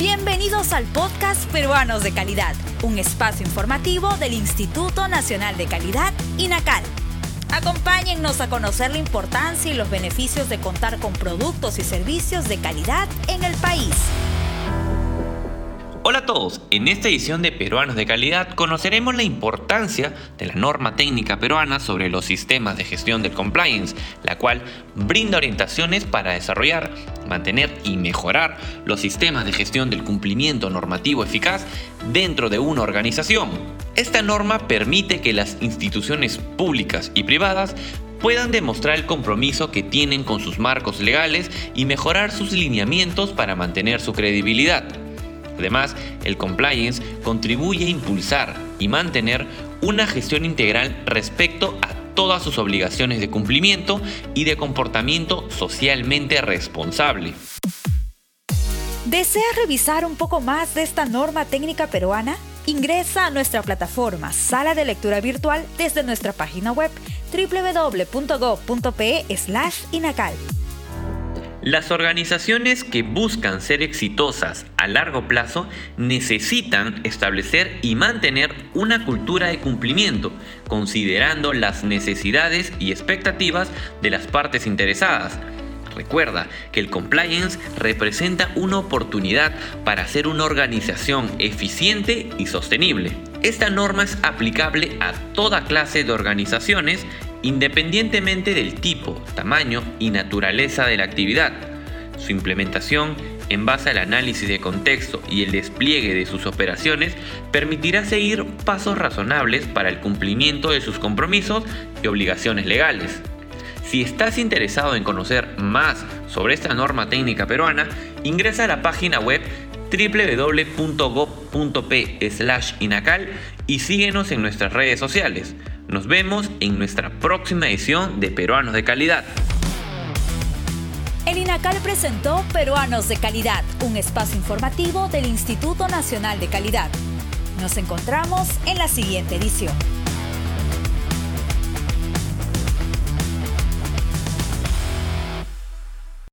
Bienvenidos al podcast Peruanos de Calidad, un espacio informativo del Instituto Nacional de Calidad, INACAL. Acompáñennos a conocer la importancia y los beneficios de contar con productos y servicios de calidad en el país. Hola a todos, en esta edición de Peruanos de Calidad conoceremos la importancia de la norma técnica peruana sobre los sistemas de gestión del compliance, la cual brinda orientaciones para desarrollar, mantener y mejorar los sistemas de gestión del cumplimiento normativo eficaz dentro de una organización. Esta norma permite que las instituciones públicas y privadas puedan demostrar el compromiso que tienen con sus marcos legales y mejorar sus lineamientos para mantener su credibilidad. Además, el compliance contribuye a impulsar y mantener una gestión integral respecto a todas sus obligaciones de cumplimiento y de comportamiento socialmente responsable. ¿Deseas revisar un poco más de esta norma técnica peruana? Ingresa a nuestra plataforma Sala de Lectura Virtual desde nuestra página web www.go.pe/inacal. Las organizaciones que buscan ser exitosas a largo plazo necesitan establecer y mantener una cultura de cumplimiento, considerando las necesidades y expectativas de las partes interesadas. Recuerda que el compliance representa una oportunidad para ser una organización eficiente y sostenible. Esta norma es aplicable a toda clase de organizaciones independientemente del tipo, tamaño y naturaleza de la actividad. Su implementación, en base al análisis de contexto y el despliegue de sus operaciones, permitirá seguir pasos razonables para el cumplimiento de sus compromisos y obligaciones legales. Si estás interesado en conocer más sobre esta norma técnica peruana, ingresa a la página web www.gov.p/inacal y síguenos en nuestras redes sociales. Nos vemos en nuestra próxima edición de Peruanos de Calidad. El INACAL presentó Peruanos de Calidad, un espacio informativo del Instituto Nacional de Calidad. Nos encontramos en la siguiente edición.